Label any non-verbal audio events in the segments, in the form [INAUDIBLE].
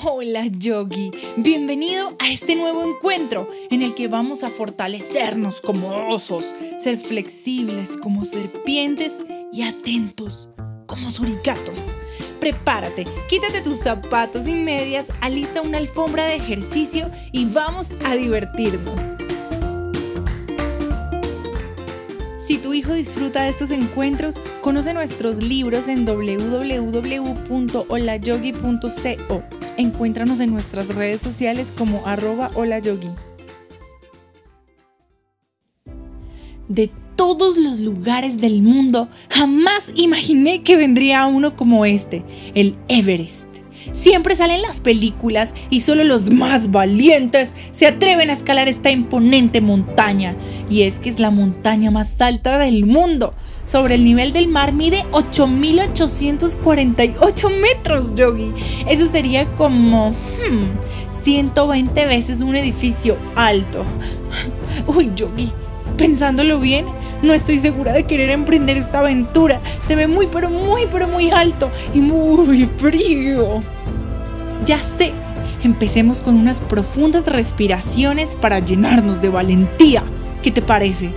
Hola Yogi, bienvenido a este nuevo encuentro en el que vamos a fortalecernos como osos, ser flexibles como serpientes y atentos como suricatos. Prepárate, quítate tus zapatos y medias, alista una alfombra de ejercicio y vamos a divertirnos. Si tu hijo disfruta de estos encuentros, conoce nuestros libros en www.holayogi.co. Encuéntranos en nuestras redes sociales como arroba holayogi. De todos los lugares del mundo, jamás imaginé que vendría uno como este, el Everest. Siempre salen las películas y solo los más valientes se atreven a escalar esta imponente montaña. Y es que es la montaña más alta del mundo. Sobre el nivel del mar mide 8.848 metros, Yogi. Eso sería como 120 hmm, veces un edificio alto. [LAUGHS] Uy, Yogi, pensándolo bien, no estoy segura de querer emprender esta aventura. Se ve muy, pero muy, pero muy alto y muy frío. Ya sé. Empecemos con unas profundas respiraciones para llenarnos de valentía. ¿Qué te parece?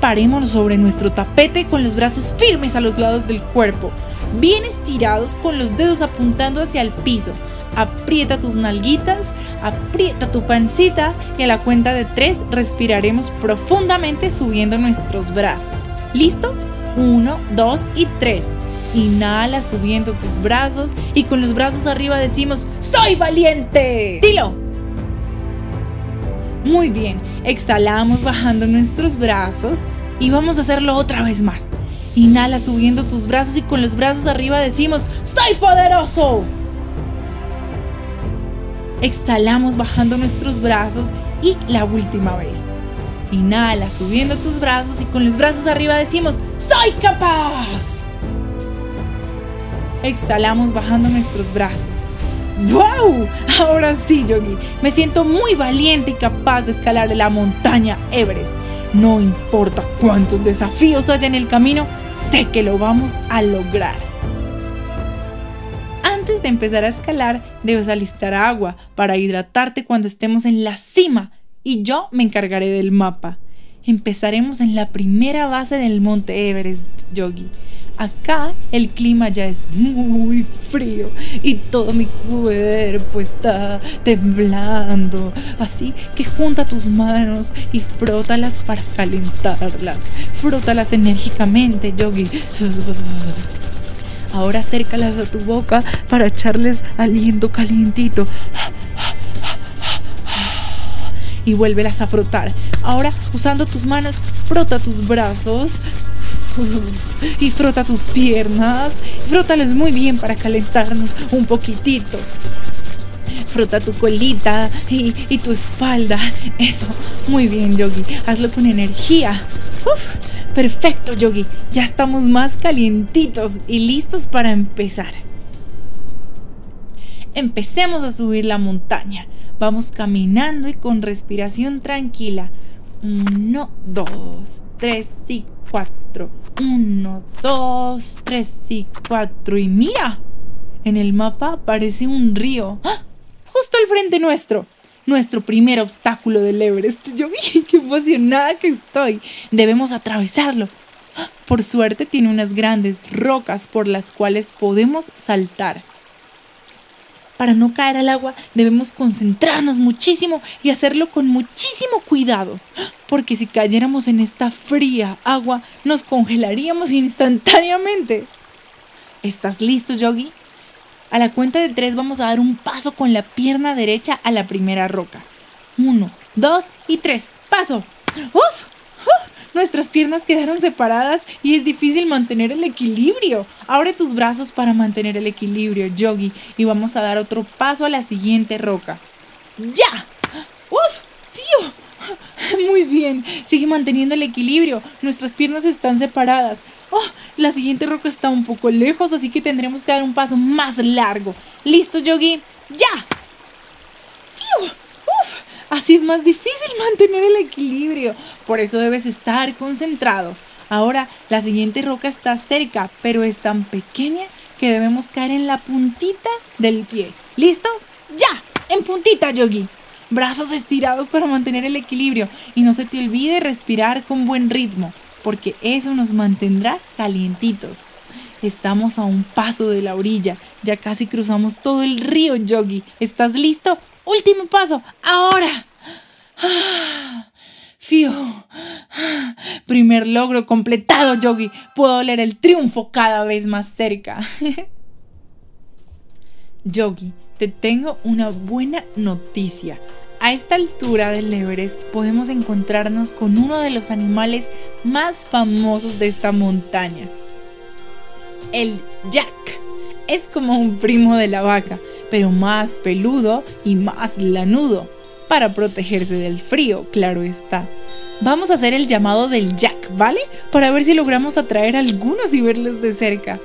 Parémonos sobre nuestro tapete con los brazos firmes a los lados del cuerpo, bien estirados con los dedos apuntando hacia el piso. Aprieta tus nalguitas, aprieta tu pancita y a la cuenta de tres respiraremos profundamente subiendo nuestros brazos. ¿Listo? Uno, dos y tres. Inhala subiendo tus brazos y con los brazos arriba decimos, ¡Soy valiente! Dilo. Muy bien, exhalamos bajando nuestros brazos y vamos a hacerlo otra vez más. Inhala subiendo tus brazos y con los brazos arriba decimos, ¡Soy poderoso! Exhalamos bajando nuestros brazos y la última vez. Inhala subiendo tus brazos y con los brazos arriba decimos, ¡Soy capaz! Exhalamos bajando nuestros brazos. ¡Wow! Ahora sí, Yogi, me siento muy valiente y capaz de escalar la montaña Everest. No importa cuántos desafíos haya en el camino, sé que lo vamos a lograr. Antes de empezar a escalar, debes alistar agua para hidratarte cuando estemos en la cima y yo me encargaré del mapa. Empezaremos en la primera base del monte Everest, Yogi. Acá el clima ya es muy frío y todo mi cuerpo está temblando. Así que junta tus manos y frótalas para calentarlas. Frótalas enérgicamente, Yogi. Ahora acércalas a tu boca para echarles aliento calientito. Y vuélvelas a frotar. Ahora, usando tus manos, frota tus brazos, [LAUGHS] y frota tus piernas. Frótalos muy bien para calentarnos un poquitito. Frota tu colita y, tu espalda. [LAUGHS] Eso, muy bien, Yogi. Hazlo con energía. perfecto, Yogi. Ya estamos más calientitos y listos para empezar. Empecemos a subir la montaña. Vamos caminando y con respiración tranquila. Uno, dos, tres y cuatro. Uno, dos, tres y cuatro. Y mira, en el mapa aparece un río. ¡Ah! Justo al frente nuestro. Nuestro primer obstáculo del Everest. Yo vi [LAUGHS] qué emocionada que estoy. Debemos atravesarlo. ¡Ah! Por suerte tiene unas grandes rocas por las cuales podemos saltar. Para no caer al agua debemos concentrarnos muchísimo y hacerlo con muchísimo cuidado, porque si cayéramos en esta fría agua nos congelaríamos instantáneamente. ¿Estás listo, Yogi? A la cuenta de tres vamos a dar un paso con la pierna derecha a la primera roca. Uno, dos y tres. ¡Paso! ¡Uf! Nuestras piernas quedaron separadas y es difícil mantener el equilibrio. Abre tus brazos para mantener el equilibrio, Yogi, y vamos a dar otro paso a la siguiente roca. ¡Ya! ¡Uf! ¡Tío! [LAUGHS] Muy bien, sigue manteniendo el equilibrio. Nuestras piernas están separadas. Oh, la siguiente roca está un poco lejos, así que tendremos que dar un paso más largo. ¿Listo, Yogi? ¡Ya! Así es más difícil [LAUGHS] mantener el equilibrio. Por eso debes estar concentrado. Ahora, la siguiente roca está cerca, pero es tan pequeña que debemos caer en la puntita del pie. ¿Listo? Ya, en puntita, Yogi. Brazos estirados para mantener el equilibrio y no se te olvide respirar con buen ritmo, porque eso nos mantendrá calientitos. Estamos a un paso de la orilla, ya casi cruzamos todo el río, Yogi. ¿Estás listo? Último paso, ahora. Fío. Primer logro completado, Yogi. Puedo oler el triunfo cada vez más cerca. [LAUGHS] Yogi, te tengo una buena noticia. A esta altura del Everest podemos encontrarnos con uno de los animales más famosos de esta montaña. El Jack. Es como un primo de la vaca, pero más peludo y más lanudo, para protegerse del frío, claro está. Vamos a hacer el llamado del Jack, ¿vale? Para ver si logramos atraer a algunos y verlos de cerca.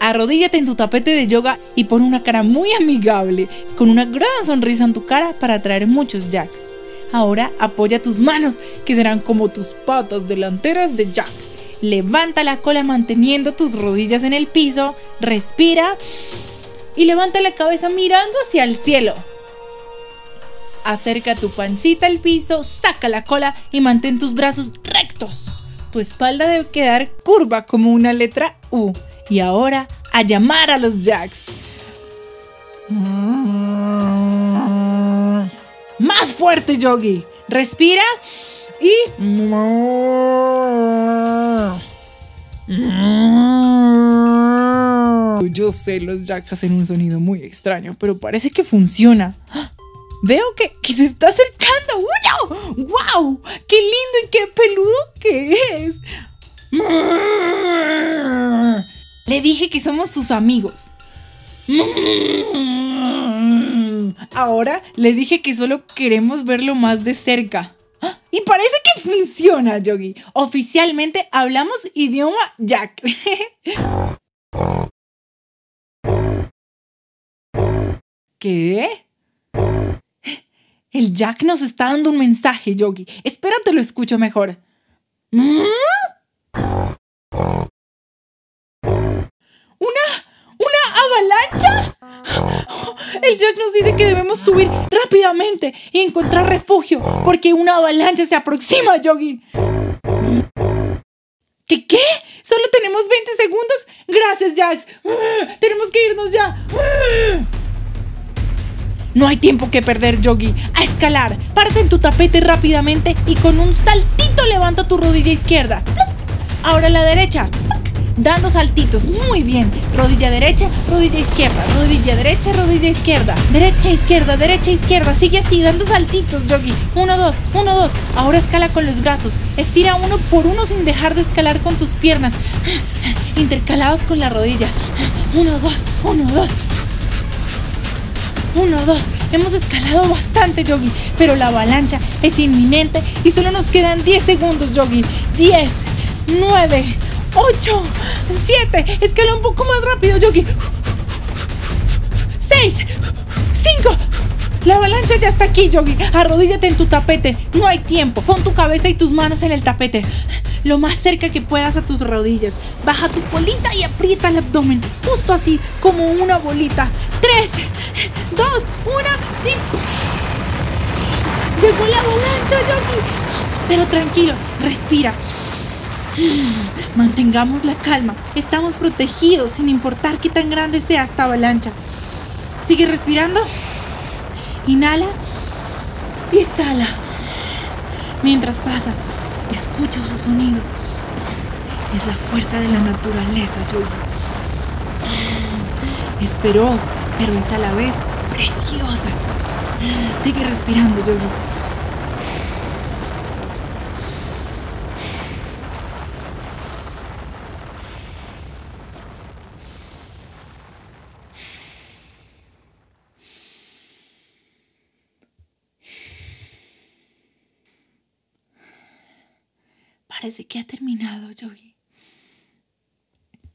Arrodíllate en tu tapete de yoga y pon una cara muy amigable, con una gran sonrisa en tu cara para atraer muchos jacks. Ahora apoya tus manos, que serán como tus patas delanteras de Jack. Levanta la cola manteniendo tus rodillas en el piso, respira y levanta la cabeza mirando hacia el cielo. Acerca tu pancita al piso, saca la cola y mantén tus brazos rectos. Tu espalda debe quedar curva como una letra U. Y ahora a llamar a los jacks. Más fuerte, Yogi. Respira y... Yo sé, los jacks hacen un sonido muy extraño, pero parece que funciona. Veo que, se está acercando uno. ¡Wow! ¡Qué lindo y qué peludo que es! Le dije que somos sus amigos. Ahora le dije que solo queremos verlo más de cerca. Y parece que funciona, Yogi. Oficialmente hablamos idioma Jack. [LAUGHS] ¿Qué? El Jack nos está dando un mensaje, Yogi. Espérate, lo escucho mejor. ¿Mm? avalancha? El Jack nos dice que debemos subir rápidamente y encontrar refugio porque una avalancha se aproxima, Yogi. ¿Qué qué? Solo tenemos 20 segundos. Gracias, Jax. Tenemos que irnos ya. No hay tiempo que perder, Yogi. A escalar. Parte en tu tapete rápidamente y con un saltito levanta tu rodilla izquierda. Ahora la derecha dando saltitos. Muy bien. Rodilla derecha, rodilla izquierda, rodilla derecha, rodilla izquierda. Derecha, izquierda, derecha, izquierda. Sigue así, dando saltitos, Yogi. Uno, dos, uno, dos. Ahora escala con los brazos. Estira uno por uno sin dejar de escalar con tus piernas. Intercalados con la rodilla. Uno, dos, uno, dos. Uno, dos. Hemos escalado bastante, Yogi, pero la avalancha es inminente y solo nos quedan 10 segundos, Yogi. 10, 9, 8, 7, escala un poco más rápido, Yogi. 6, 5. La avalancha ya está aquí, Yogi. Arrodíllate en tu tapete. No hay tiempo. Pon tu cabeza y tus manos en el tapete. Lo más cerca que puedas a tus rodillas. Baja tu bolita y aprieta el abdomen. Justo así, como una bolita. 3, 2, 1. Llegó la avalancha, Yogi. Pero tranquilo, respira. Mantengamos la calma. Estamos protegidos sin importar qué tan grande sea esta avalancha. Sigue respirando. Inhala y exhala. Mientras pasa, escucho su sonido. Es la fuerza de la naturaleza, Yogi. Es feroz, pero es a la vez preciosa. Sigue respirando, Yogi. Parece que ha terminado, Yogi.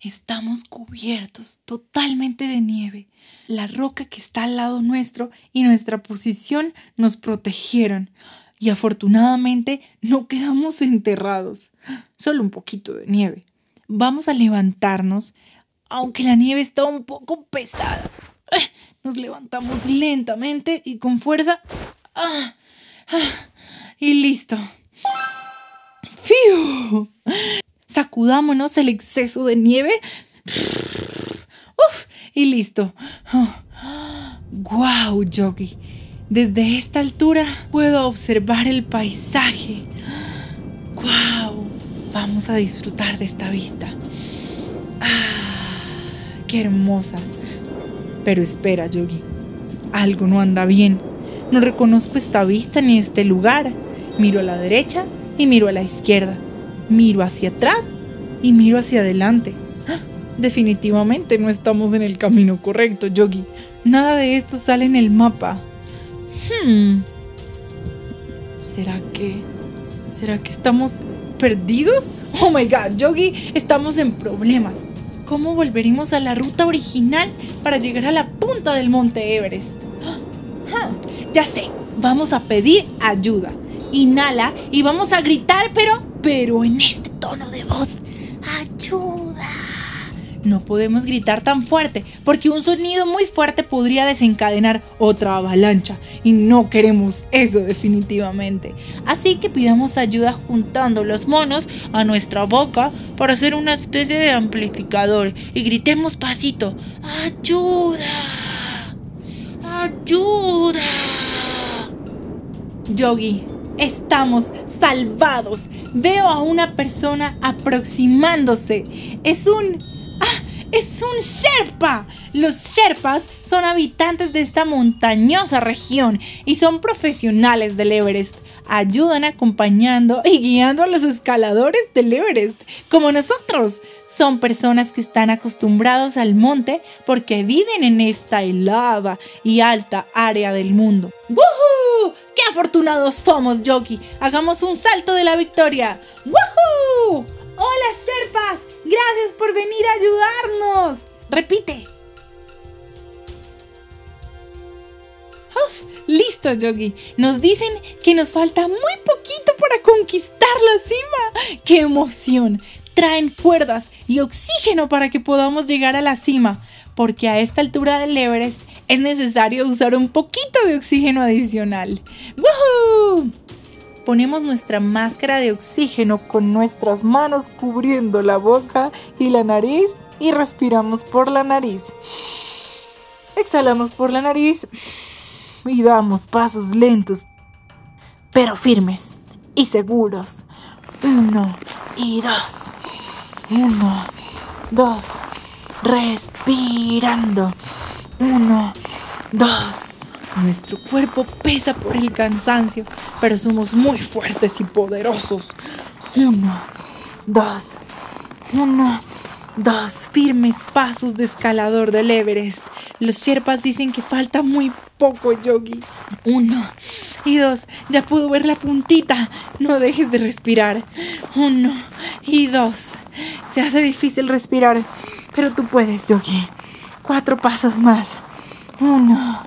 Estamos cubiertos totalmente de nieve. La roca que está al lado nuestro y nuestra posición nos protegieron. Y afortunadamente no quedamos enterrados. Solo un poquito de nieve. Vamos a levantarnos, aunque la nieve está un poco pesada. Nos levantamos lentamente y con fuerza. Ah, ah, y listo. Sacudámonos el exceso de nieve. Uf, y listo. ¡Guau, Yogi! Desde esta altura puedo observar el paisaje. ¡Guau! Vamos a disfrutar de esta vista. ¡Ah! ¡Qué hermosa! Pero espera, Yogi. Algo no anda bien. No reconozco esta vista ni este lugar. Miro a la derecha y miro a la izquierda. Miro hacia atrás y miro hacia adelante. ¡Ah! Definitivamente no estamos en el camino correcto, Yogi. Nada de esto sale en el mapa. Hmm. ¿Será que... ¿Será que estamos perdidos? Oh my god, Yogi, estamos en problemas. ¿Cómo volveremos a la ruta original para llegar a la punta del monte Everest? ¡Ah! Ya sé, vamos a pedir ayuda. Inhala y vamos a gritar, pero, pero en este tono de voz. ¡Ayuda! No podemos gritar tan fuerte porque un sonido muy fuerte podría desencadenar otra avalancha y no queremos eso definitivamente. Así que pidamos ayuda juntando los monos a nuestra boca para hacer una especie de amplificador y gritemos pasito, ¡Ayuda! ¡Ayuda! Yogi, estamos salvados. Veo a una persona aproximándose. Es un es un Sherpa. Los Sherpas son habitantes de esta montañosa región y son profesionales del Everest. Ayudan acompañando y guiando a los escaladores del Everest, como nosotros. Son personas que están acostumbrados al monte porque viven en esta helada y alta área del mundo. ¡Woohoo! ¡Qué afortunados somos, Yogi! ¡Hagamos un salto de la victoria! ¡Woohoo! ¡Hola, Sherpas! Gracias por venir a ayudarnos. Repite. listo, Yogi. Nos dicen que nos falta muy poquito para conquistar la cima. ¡Qué emoción! Traen cuerdas y oxígeno para que podamos llegar a la cima, porque a esta altura del Everest es necesario usar un poquito de oxígeno adicional. ¡Woohoo! Ponemos nuestra máscara de oxígeno con nuestras manos cubriendo la boca y la nariz y respiramos por la nariz. Exhalamos por la nariz y damos pasos lentos pero firmes y seguros. Uno y dos. Uno, dos. Respirando. Uno, dos. Nuestro cuerpo pesa por el cansancio, pero somos muy fuertes y poderosos. Uno, dos, uno, dos firmes pasos de escalador del Everest. Los Sherpas dicen que falta muy poco, Yogi. Uno y dos, ya puedo ver la puntita. No dejes de respirar. Uno y dos. Se hace difícil respirar, pero tú puedes, Yogi. Cuatro pasos más. Uno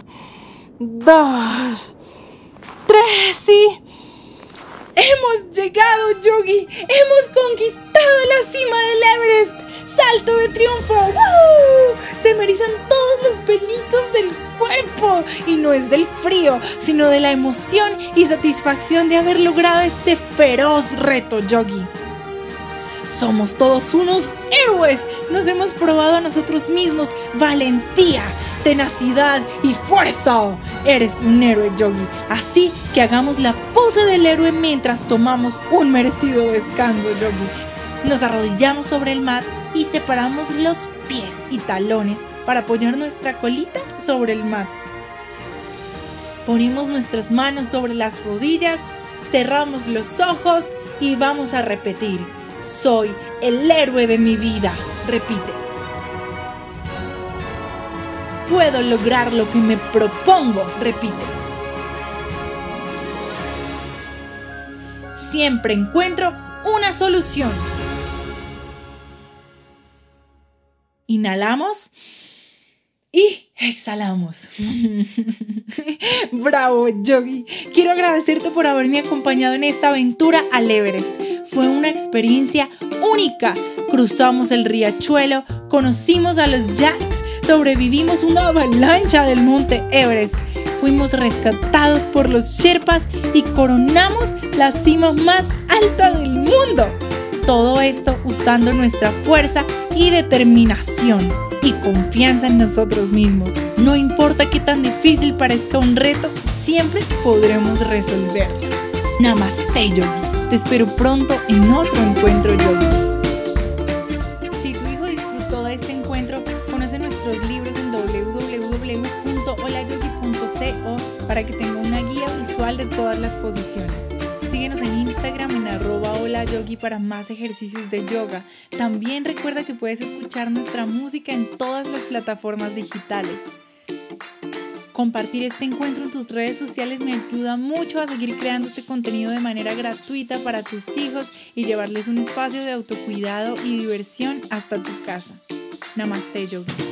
dos, tres y... ¡Hemos llegado, Yogi! ¡Hemos conquistado la cima del Everest! ¡Salto de triunfo! ¡Woo! Se me todos los pelitos del cuerpo. Y no es del frío, sino de la emoción y satisfacción de haber logrado este feroz reto, Yogi. Somos todos unos héroes. Nos hemos probado a nosotros mismos valentía, tenacidad y fuerza. Eres un héroe, Yogi. Así que hagamos la pose del héroe mientras tomamos un merecido descanso, Yogi. Nos arrodillamos sobre el mat y separamos los pies y talones para apoyar nuestra colita sobre el mat. Ponemos nuestras manos sobre las rodillas, cerramos los ojos y vamos a repetir. Soy el héroe de mi vida. Repite. Puedo lograr lo que me propongo. Repite. Siempre encuentro una solución. Inhalamos y exhalamos. [LAUGHS] Bravo, Yogi. Quiero agradecerte por haberme acompañado en esta aventura al Everest. Fue una experiencia única. Cruzamos el riachuelo, conocimos a los Jacks, sobrevivimos una avalancha del monte Everest. Fuimos rescatados por los Sherpas y coronamos la cima más alta del mundo. Todo esto usando nuestra fuerza y determinación y confianza en nosotros mismos. No importa qué tan difícil parezca un reto, siempre podremos resolverlo. Namaste Yogi. Te espero pronto en otro encuentro Yogi. Instagram en arroba hola yogi para más ejercicios de yoga. También recuerda que puedes escuchar nuestra música en todas las plataformas digitales. Compartir este encuentro en tus redes sociales me ayuda mucho a seguir creando este contenido de manera gratuita para tus hijos y llevarles un espacio de autocuidado y diversión hasta tu casa. Namaste Yogi.